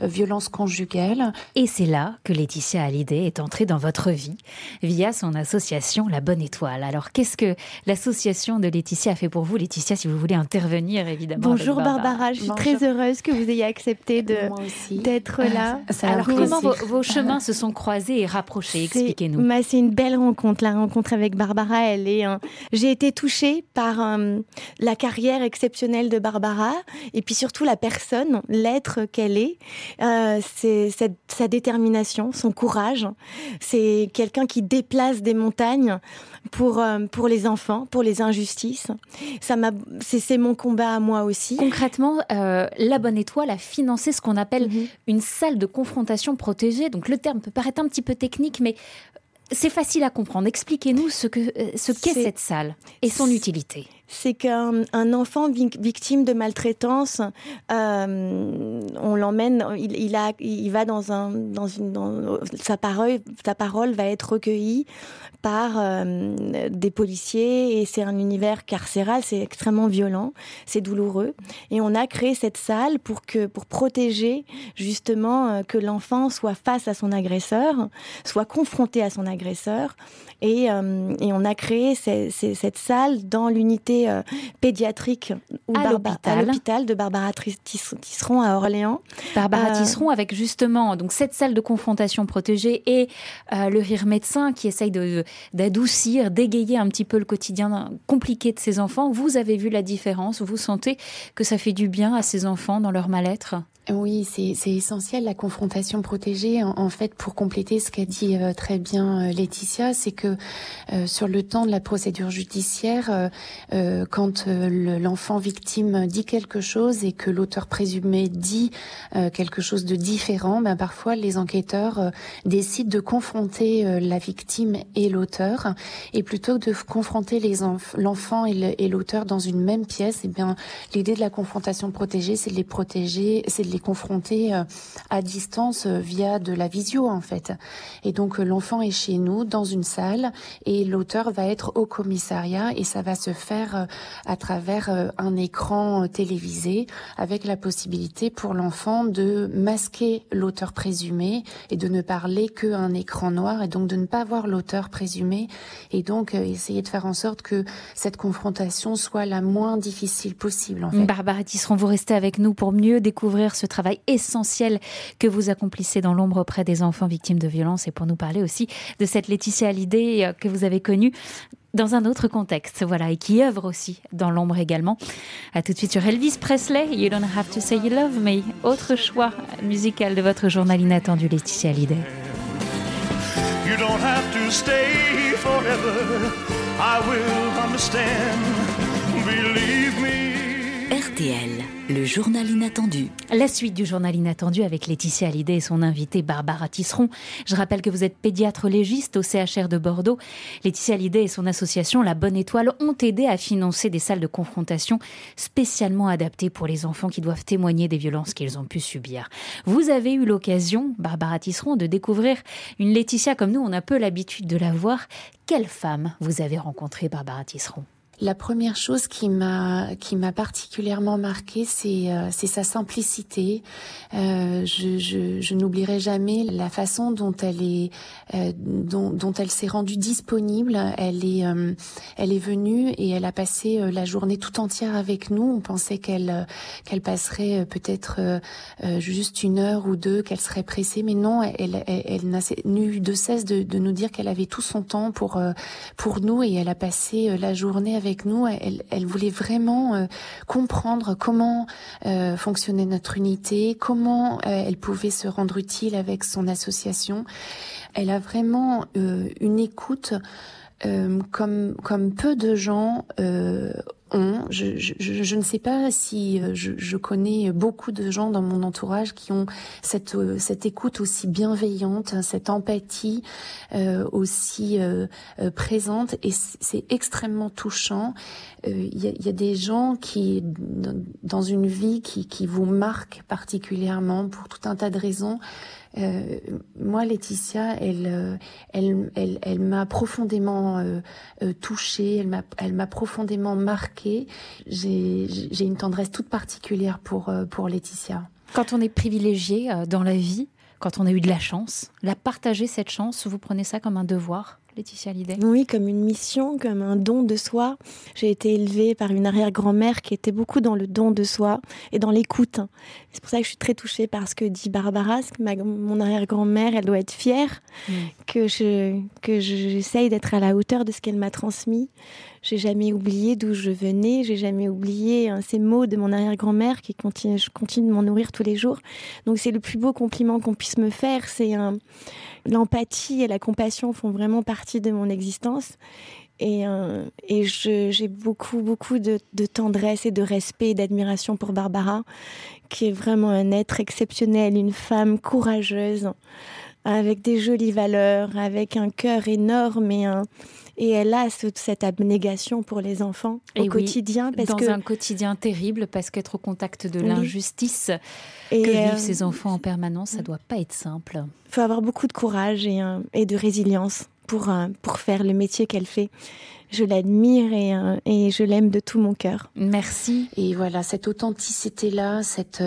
violences conjugales. Et c'est là que Laetitia Hallyday est entrée dans votre vie via son association La Bonne Étoile. Alors, qu'est-ce que l'association de Laetitia a fait pour vous Laetitia, si vous voulez intervenir, évidemment. Bonjour Barbara, je suis Bonjour. très heureuse que vous ayez accepté d'être là. C'est un Alors, comment vos, chemins se sont croisés et rapprochés? Expliquez-nous. bah, C'est une belle rencontre. La rencontre avec Barbara, elle est. J'ai été touchée par euh, la carrière exceptionnelle de Barbara et puis surtout la personne, l'être qu'elle est. Euh, c'est sa détermination, son courage. C'est quelqu'un qui déplace des montagnes pour euh, pour les enfants, pour les injustices. Ça m'a. C'est c'est mon combat à moi aussi. Concrètement, euh, La Bonne Étoile a financé ce qu'on appelle Mhm. une salle de confrontation protégée. Donc le terme peut paraître un petit peu technique, mais c'est facile à comprendre. Expliquez-nous ce que euh, ce qu'est C'est- cette salle et son utilité. C'est qu'un enfant victime de maltraitance, euh, on l'emmène, il, va dans un, sa parole, sa parole va être recueillie par euh, des policiers et c'est un univers carcéral, c'est extrêmement violent, c'est douloureux. Et on a créé cette salle pour que, pour protéger justement euh, que l'enfant soit face à son agresseur, soit confronté à son agresseur. Et on a créé cette salle dans l'unité euh, pédiatrique ou à l'hôpital de Barbara Tisseron à Orléans. Barbara Tisseron avec justement donc cette salle de confrontation protégée et le rire médecin qui essaye d'adoucir, d'égayer un petit peu le quotidien compliqué de ces enfants. Vous avez vu la différence? Vous sentez que ça fait du bien à ces enfants dans leur mal-être? Oui, c'est essentiel la confrontation protégée. En, fait, pour compléter ce qu'a dit euh, très bien euh, Laetitia, c'est que euh, sur le temps de la procédure judiciaire, quand l'enfant victime dit quelque chose et que l'auteur présumé dit quelque chose de différent, ben parfois les enquêteurs décident de confronter la victime et l'auteur, et plutôt que de confronter l'enfant et l'auteur dans une même pièce, eh bien l'idée de la confrontation protégée, c'est de les protéger, c'est de les confronter euh, à distance euh, via de la visio en fait. Et donc euh, l'enfant est chez nous dans une salle et l'auteur va être au commissariat et ça va se faire à travers un écran télévisé avec la possibilité pour l'enfant de masquer l'auteur présumé et de ne parler qu'un écran noir et donc de ne pas voir l'auteur présumé et donc essayer de faire en sorte que cette confrontation soit la moins difficile possible en fait. Barbara Tisseron, vous restez avec nous pour mieux découvrir ce travail essentiel que vous accomplissez dans l'ombre auprès des enfants victimes de violences et pour nous parler aussi de cette Laetitia Hallyday euh, que vous avez connue dans un autre contexte, voilà, et qui œuvre aussi dans l'ombre également. À tout de suite sur Elvis Presley, You Don't Have to Say You Love Me, autre choix musical de votre journal inattendu Laetitia Hallyday. You don't have to stay forever, I will understand, believe me. RTL, le journal inattendu. La suite du journal inattendu avec Laetitia Hallyday et son invitée Barbara Tisseron. Je rappelle que vous êtes pédiatre légiste au CHR de Bordeaux. Laetitia Hallyday et son association La Bonne Étoile ont aidé à financer des salles de confrontation spécialement adaptées pour les enfants qui doivent témoigner des violences qu'ils ont pu subir. Vous avez eu l'occasion, Barbara Tisseron, de découvrir une Laetitia comme nous, on a peu l'habitude de la voir. Quelle femme vous avez rencontrée, Barbara Tisseron? La première chose qui m'a qui m'a particulièrement marqué, c'est euh, sa simplicité. Euh, je je, je n'oublierai jamais la façon dont elle est euh, dont, dont elle s'est rendue disponible. Elle est euh, elle est venue et elle a passé euh, la journée tout entière avec nous. On pensait qu'elle qu'elle passerait peut-être juste une heure ou deux, qu'elle serait pressée, mais non. Elle elle, elle, n'a eu de cesse de, de nous dire qu'elle avait tout son temps pour pour nous et elle a passé la journée avec nous. Elle, elle voulait vraiment euh, comprendre comment euh, fonctionnait notre unité, comment euh, elle pouvait se rendre utile avec son association. Elle a vraiment une écoute comme comme peu de gens je, je, je, ne sais pas si euh, je, je, connais beaucoup de gens dans mon entourage qui ont cette, euh, cette écoute aussi bienveillante, cette empathie euh, aussi euh, présente et c'est extrêmement touchant. Il y, a, y, a, des gens qui, dans une vie qui, qui vous marquent particulièrement pour tout un tas de raisons, euh, moi, Laetitia, elle, euh, elle, elle, elle m'a profondément euh, touchée, elle m'a, elle m'a profondément marquée. J'ai, j'ai une tendresse toute particulière pour, pour Laetitia. Quand on est privilégié dans la vie, quand on a eu de la chance, la partager cette chance, vous prenez ça comme un devoir? Laetitia Oui, comme une mission, comme un don de soi. J'ai été élevée par une arrière-grand-mère qui était beaucoup dans le don de soi et dans l'écoute. C'est pour ça que je suis très touchée par ce que dit Barbara. Ma, mon arrière-grand-mère, elle doit être fière mm. que je que j'essaye d'être à la hauteur de ce qu'elle m'a transmis. J'ai jamais oublié d'où je venais. J'ai jamais oublié hein, ces mots de mon arrière-grand-mère qui continue, je continue de m'en nourrir tous les jours. Donc c'est le plus beau compliment qu'on puisse me faire. C'est l'empathie et la compassion font vraiment partie de mon existence. Et, euh, j'ai beaucoup, beaucoup de, tendresse et de respect et d'admiration pour Barbara, qui est vraiment un être exceptionnel, une femme courageuse, avec des jolies valeurs, avec un cœur énorme et un, et elle a cette abnégation pour les enfants au quotidien. Parce dans un quotidien terrible, parce qu'être au contact de l'injustice et que vivent ces enfants en permanence, ça doit pas être simple. Il faut avoir beaucoup de courage et, et de résilience pour, pour faire le métier qu'elle fait je l'admire et, et, je l'aime de tout mon cœur. Merci. Et voilà, cette authenticité-là, cette,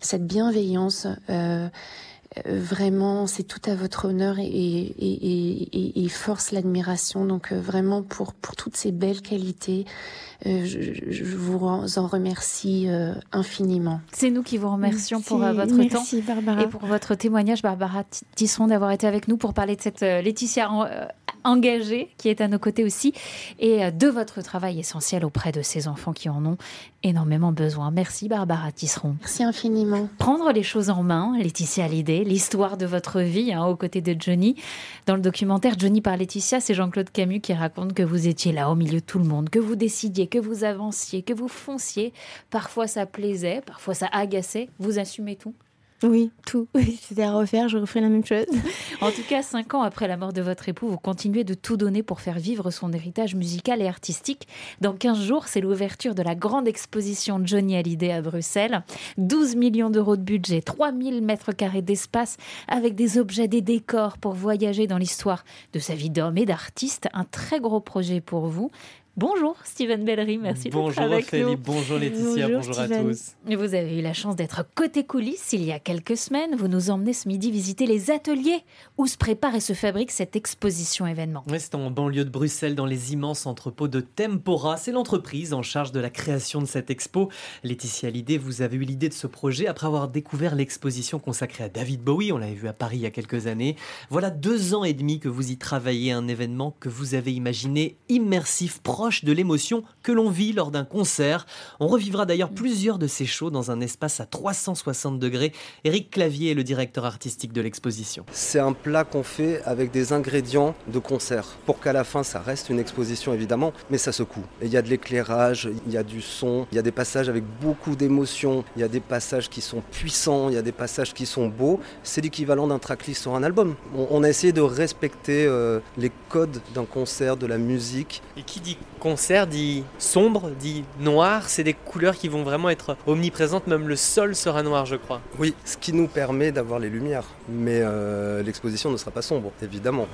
cette bienveillance, euh, euh, vraiment, c'est tout à votre honneur et, et, et, force l'admiration. Donc euh, vraiment pour, pour toutes ces belles qualités, euh, je, vous en remercie infiniment. C'est nous qui vous remercions pour votre Merci, temps Barbara. et pour votre témoignage, Barbara Tisseron, d'avoir été avec nous pour parler de cette Laetitia engagée qui est à nos côtés aussi et de votre travail essentiel auprès de ces enfants qui en ont énormément besoin. Merci Barbara Tisseron. Merci infiniment. Prendre les choses en main, Laetitia Hallyday, l'histoire de votre vie hein, aux côtés de Johnny. Dans le documentaire Johnny par Laetitia, c'est Jean-Claude Camus qui raconte que vous étiez là au milieu de tout le monde, que vous décidiez, que vous avanciez, que vous fonciez. Parfois ça plaisait, parfois ça agaçait. Vous assumez tout oui, tout. C'était à refaire, je referais la même chose. (laughs) En tout cas, cinq ans après la mort de votre époux, vous continuez de tout donner pour faire vivre son héritage musical et artistique. Dans 15 jours, c'est l'ouverture de la grande exposition Johnny Hallyday à Bruxelles. 12 millions d'euros de budget, 3000 mètres carrés d'espace avec des objets, des décors pour voyager dans l'histoire de sa vie d'homme et d'artiste. Un très gros projet pour vous. Bonjour Steven Bellery, merci bonjour d'être avec Ophélie, Bonjour Laetitia, bonjour, à tous. Vous avez eu la chance d'être côté coulisses il y a quelques semaines. Vous nous emmenez ce midi visiter les ateliers où se prépare et se fabrique cette exposition événement. Oui, c'est en banlieue de Bruxelles, dans les immenses entrepôts de Tempora. C'est l'entreprise en charge de la création de cette expo. Laetitia Hallyday, vous avez eu l'idée de ce projet après avoir découvert l'exposition consacrée à David Bowie. On l'avait vu à Paris il y a quelques années. Voilà deux ans et demi que vous y travaillez, un événement que vous avez imaginé immersif, proche de l'émotion que l'on vit lors d'un concert. On revivra d'ailleurs plusieurs de ces shows dans un espace à 360 degrés. Éric Clavier est le directeur artistique de l'exposition. C'est un plat qu'on fait avec des ingrédients de concert pour qu'à la fin ça reste une exposition évidemment, mais ça secoue. Il y a de l'éclairage, il y a du son, il y a des passages avec beaucoup d'émotions, il y a des passages qui sont puissants, il y a des passages qui sont beaux. C'est l'équivalent d'un tracklist sur un album. On, a essayé de respecter euh, les codes d'un concert, de la musique. Et qui dit concert dit sombre, dit noir. C'est des couleurs qui vont vraiment être omniprésentes. Même le sol sera noir, je crois. Oui, ce qui nous permet d'avoir les lumières. Mais euh, l'exposition ne sera pas sombre, évidemment.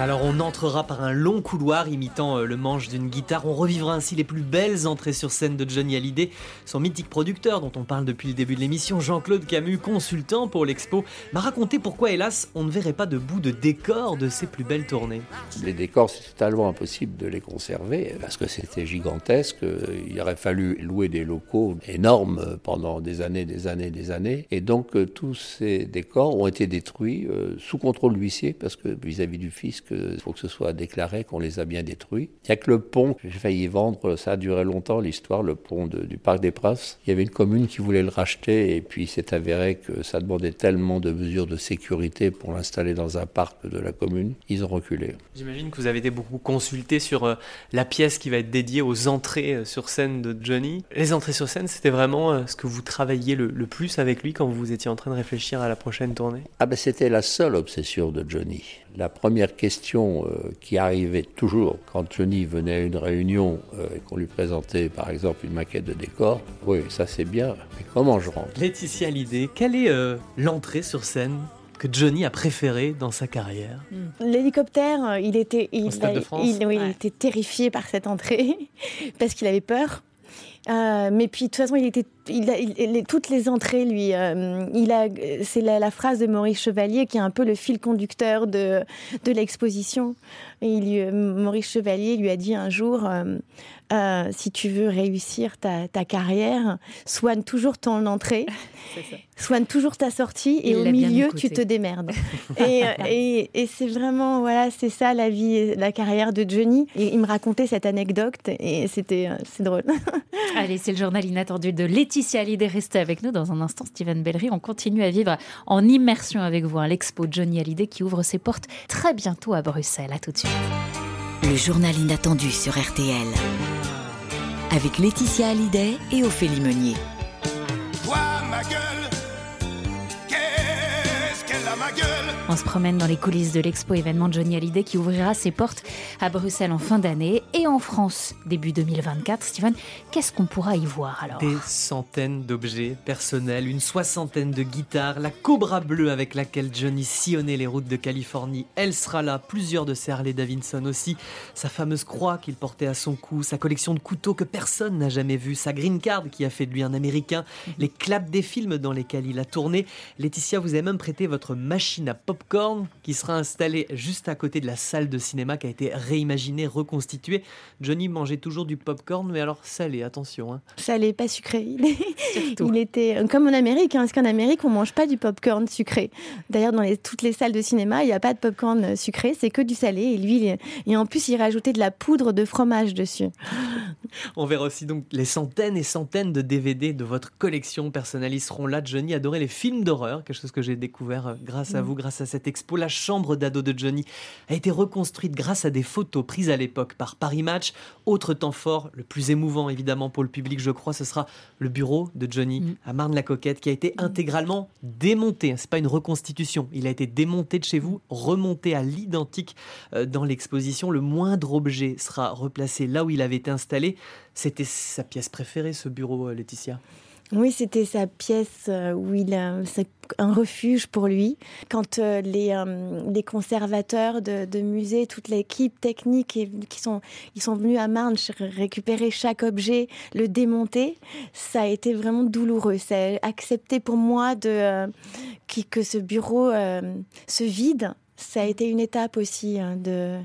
Alors on entrera par un long couloir imitant euh, le manche d'une guitare. On revivra ainsi les plus belles entrées sur scène de Johnny Hallyday, son mythique producteur dont on parle depuis le début de l'émission, Jean-Claude Camus, consultant pour l'expo, m'a raconté pourquoi hélas on ne verrait pas de bout de décor de ses plus belles tournées. Les décors c'est totalement impossible de les conserver parce que c'était gigantesque. Il aurait fallu louer des locaux énormes pendant des années, des années, des années. Et donc euh, tous ces décors ont été détruits euh, sous contrôle d'huissier parce que vis-à-vis du fisc il faut que ce soit déclaré qu'on les a bien détruits. Il n'y a que le pont j'ai failli vendre, ça a duré longtemps l'histoire, le pont du Parc des Princes. Il y avait une commune qui voulait le racheter et puis c'est avéré que ça demandait tellement de mesures de sécurité pour l'installer dans un parc de la commune, ils ont reculé. J'imagine que vous avez été beaucoup consulté sur euh, la pièce qui va être dédiée aux entrées euh, sur scène de Johnny. Les entrées sur scène, c'était vraiment euh, ce que vous travailliez le, plus avec lui quand vous étiez en train de réfléchir à la prochaine tournée? Ah ben c'était la seule obsession de Johnny. La première question euh, qui arrivait toujours quand Johnny venait à une réunion euh, et qu'on lui présentait par exemple une maquette de décor, oui, ça c'est bien, mais comment je rentre? Laetitia l'idée, quelle est euh, l'entrée sur scène que Johnny a préférée dans sa carrière? Hmm. L'hélicoptère, il était, il, il, était terrifié par cette entrée (laughs) parce qu'il avait peur. mais puis de toute façon, il était il a, toutes les entrées, lui, euh, il a, c'est la, phrase de Maurice Chevalier qui est un peu le fil conducteur de, de l'exposition. Et il, Maurice Chevalier lui a dit un jour, euh, euh, si tu veux réussir ta, ta, carrière, soigne toujours ton entrée, (laughs) soigne toujours ta sortie, et au milieu, tu te démerdes. (laughs) et, et, et c'est vraiment, voilà, c'est ça la vie, la carrière de Johnny. Et il me racontait cette anecdote, et c'était, c'est drôle. (laughs) Allez, c'est le journal inattendu de Laetitia Laetitia Hallyday, restez avec nous dans un instant. Steven Bellery, on continue à vivre en immersion avec vous à l'expo Johnny Hallyday qui ouvre ses portes très bientôt à Bruxelles. À tout de suite. Le journal inattendu sur RTL avec Laetitia Hallyday et Ophélie Meunier. Ma gueule On se promène dans les coulisses de l'expo événement Johnny Hallyday qui ouvrira ses portes à Bruxelles en fin d'année. Et en France début 2024. Steven, qu'est-ce qu'on pourra y voir alors? Des centaines d'objets personnels, une soixantaine de guitares, la Cobra bleue avec laquelle Johnny sillonnait les routes de Californie, elle sera là, plusieurs de ses Harley Davidson aussi, sa fameuse croix qu'il portait à son cou, sa collection de couteaux que personne n'a jamais vue, sa green card qui a fait de lui un Américain, les claps des films dans lesquels il a tourné. Laetitia, vous avez même prêté votre machine à popcorn qui sera installée juste à côté de la salle de cinéma qui a été réimaginée, reconstituée. Johnny mangeait toujours du popcorn, mais alors salé, attention. Hein. Salé, pas sucré. Il (laughs) était euh, comme en Amérique, hein, parce qu'en Amérique, on mange pas du popcorn sucré? D'ailleurs, dans les, toutes les salles de cinéma, il n'y a pas de popcorn euh, sucré, c'est que du salé. Et lui, il- et en plus, il rajoutait de la poudre de fromage dessus. On verra aussi donc les centaines et centaines de DVD de votre collection personnelle. Ils seront là. Johnny adorait les films d'horreur, quelque chose que j'ai découvert euh, grâce à Mm. vous, grâce à cette expo. La chambre d'ado de Johnny a été reconstruite grâce à des photos prises à l'époque par Paris Match. Autre temps fort, le plus émouvant évidemment pour le public, je crois, ce sera le bureau de Johnny Mm. à Marne-la-Coquette qui a été intégralement démonté. C'est pas une reconstitution. Il a été démonté de chez vous, remonté à l'identique euh, dans l'exposition. Le moindre objet sera replacé là où il avait été installé. C'était sa pièce préférée, ce bureau, euh, Laetitia. Oui, c'était sa pièce euh, où il c'est un refuge pour lui. Quand euh, les, euh, les conservateurs de, musées, toute l'équipe technique qui sont, ils sont venus à Marne récupérer chaque objet, le démonter, ça a été vraiment douloureux. C'est accepté pour moi de, que ce bureau se vide. Ça a été une étape aussi hein, de,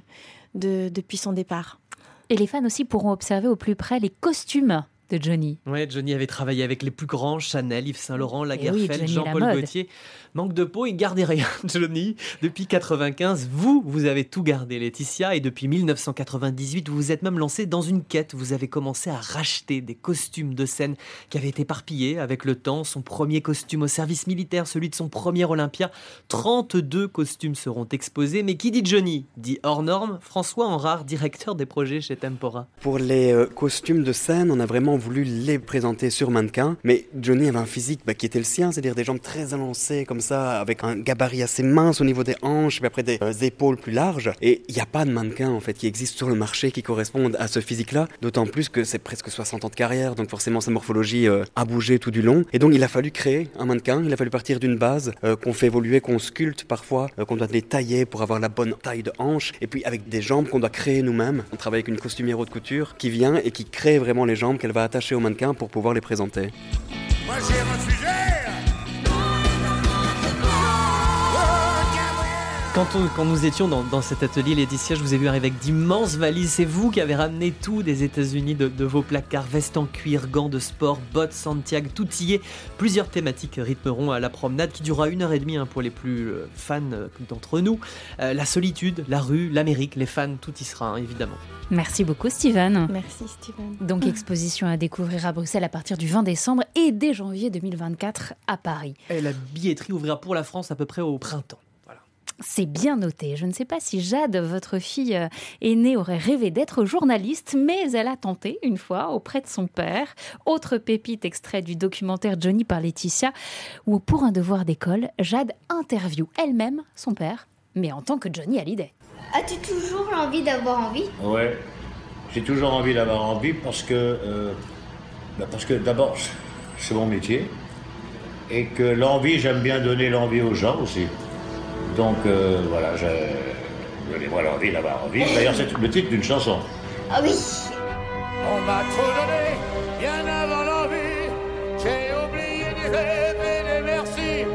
de, depuis son départ. Et les fans aussi pourront observer au plus près les costumes de Johnny. Ouais, Johnny avait travaillé avec les plus grands, Chanel, Yves Saint Laurent, Lagerfeld, Eh Johnny la Jean-Paul. Gaultier. Manque de peau, il gardait rien, (laughs) Johnny. Depuis 95, vous, vous avez tout gardé, Laetitia, et depuis 1998, vous vous êtes même lancé dans une quête. Vous avez commencé à racheter des costumes de scène qui avaient été éparpillés avec le temps. Son premier costume au service militaire, celui de son premier Olympia. 32 costumes seront exposés, mais qui dit Johnny dit hors norme. François Henrard, directeur des projets chez Tempora. Pour les euh, costumes de scène, on a vraiment voulu les présenter sur mannequin. Mais Johnny avait un physique bah, qui était le sien, c'est-à-dire des jambes très élancées comme ça, avec un gabarit assez mince au niveau des hanches, puis après des euh, épaules plus larges. Et il n'y a pas de mannequin en fait qui existe sur le marché qui correspondent à ce physique-là. D'autant plus que c'est presque 60 ans de carrière, donc forcément sa morphologie euh, a bougé tout du long. Et donc il a fallu créer un mannequin. Il a fallu partir d'une base euh, qu'on fait évoluer, qu'on sculpte parfois, qu'on doit les tailler pour avoir la bonne taille de hanche. Et puis avec des jambes qu'on doit créer nous-mêmes. On travaille avec une costumière haute couture qui vient et qui crée vraiment les jambes qu'elle va attacher au mannequin pour pouvoir les présenter. Moi j'ai refusé. Quand, on- quand nous étions dans, dans cet atelier, Laetitia, je vous ai vu arriver avec d'immenses valises. C'est vous qui avez ramené tout des États-Unis, de, de vos placards, vestes en cuir, gants de sport, bottes Santiago, tout y est. Plusieurs thématiques rythmeront à la promenade qui durera une heure et demie hein, pour les plus euh, fans euh, d'entre nous. Euh, la solitude, la rue, l'Amérique, les fans, tout y sera hein, évidemment. Merci beaucoup, Steven. Merci, Steven. Donc, (laughs) exposition à découvrir à Bruxelles à partir du 20 décembre et dès janvier 2024 à Paris. Et la billetterie ouvrira pour la France à peu près au printemps. C'est bien noté. Je ne sais pas si Jade, votre fille euh, aînée, aurait rêvé d'être journaliste, mais elle a tenté une fois auprès de son père. Autre pépite extrait du documentaire Johnny par Laetitia, où pour un devoir d'école, Jade interview elle-même son père, mais en tant que Johnny Hallyday. As-tu toujours l'envie d'avoir envie? Ouais, j'ai toujours envie d'avoir envie parce que, euh, bah parce que d'abord, (laughs) c'est mon métier et que l'envie, j'aime bien donner l'envie aux gens aussi. Donc euh, voilà, je, donnez-moi l'envie d'avoir envie. D'ailleurs, c'est le titre d'une chanson. Ah oui On m'a trop donné, bien avant l'envie. J'ai oublié de rêver des merci.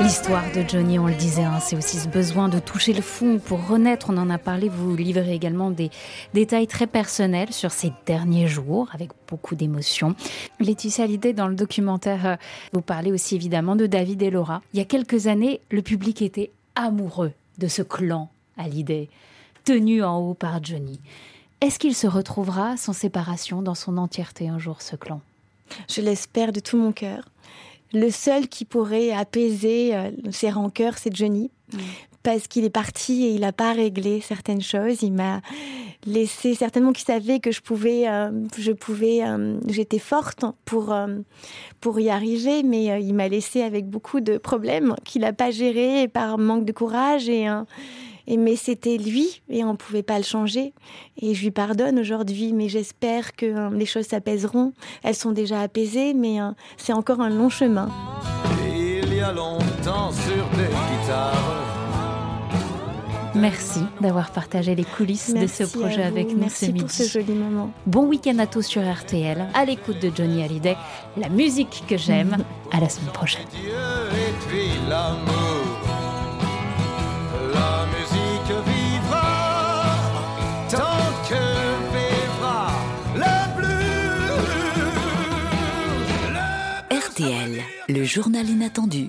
L'histoire de Johnny, on le disait, hein, c'est aussi ce besoin de toucher le fond pour renaître. On en a parlé, vous livrez également des détails très personnels sur ces derniers jours, avec beaucoup d'émotions. Laetitia Hallyday, dans le documentaire, euh, vous parlez aussi évidemment de David et Laura. Il y a quelques années, le public était amoureux de ce clan Hallyday, tenu en haut par Johnny. Est-ce qu'il se retrouvera sans séparation dans son entièreté un jour, ce clan? Je l'espère de tout mon cœur. Le seul qui pourrait apaiser euh, ses rancœurs, c'est Johnny. Parce qu'il est parti et il n'a pas réglé certaines choses. Il m'a laissé certainement qu'il savait que je pouvais, euh, je pouvais, euh, j'étais forte pour euh, pour y arriver, mais il m'a laissé avec beaucoup de problèmes qu'il n'a pas géré par manque de courage et et mais c'était lui et on pouvait pas le changer. Et je lui pardonne aujourd'hui, mais j'espère que les choses s'apaiseront. Elles sont déjà apaisées, mais c'est encore un long chemin. Il y a longtemps sur des guitares. Merci d'avoir partagé les coulisses Merci de ce projet avec nous Merci ce pour midi. ce joli moment. Bon week-end à tous sur RTL, à l'écoute de Johnny Hallyday, la musique que j'aime. À la semaine prochaine. Le journal inattendu.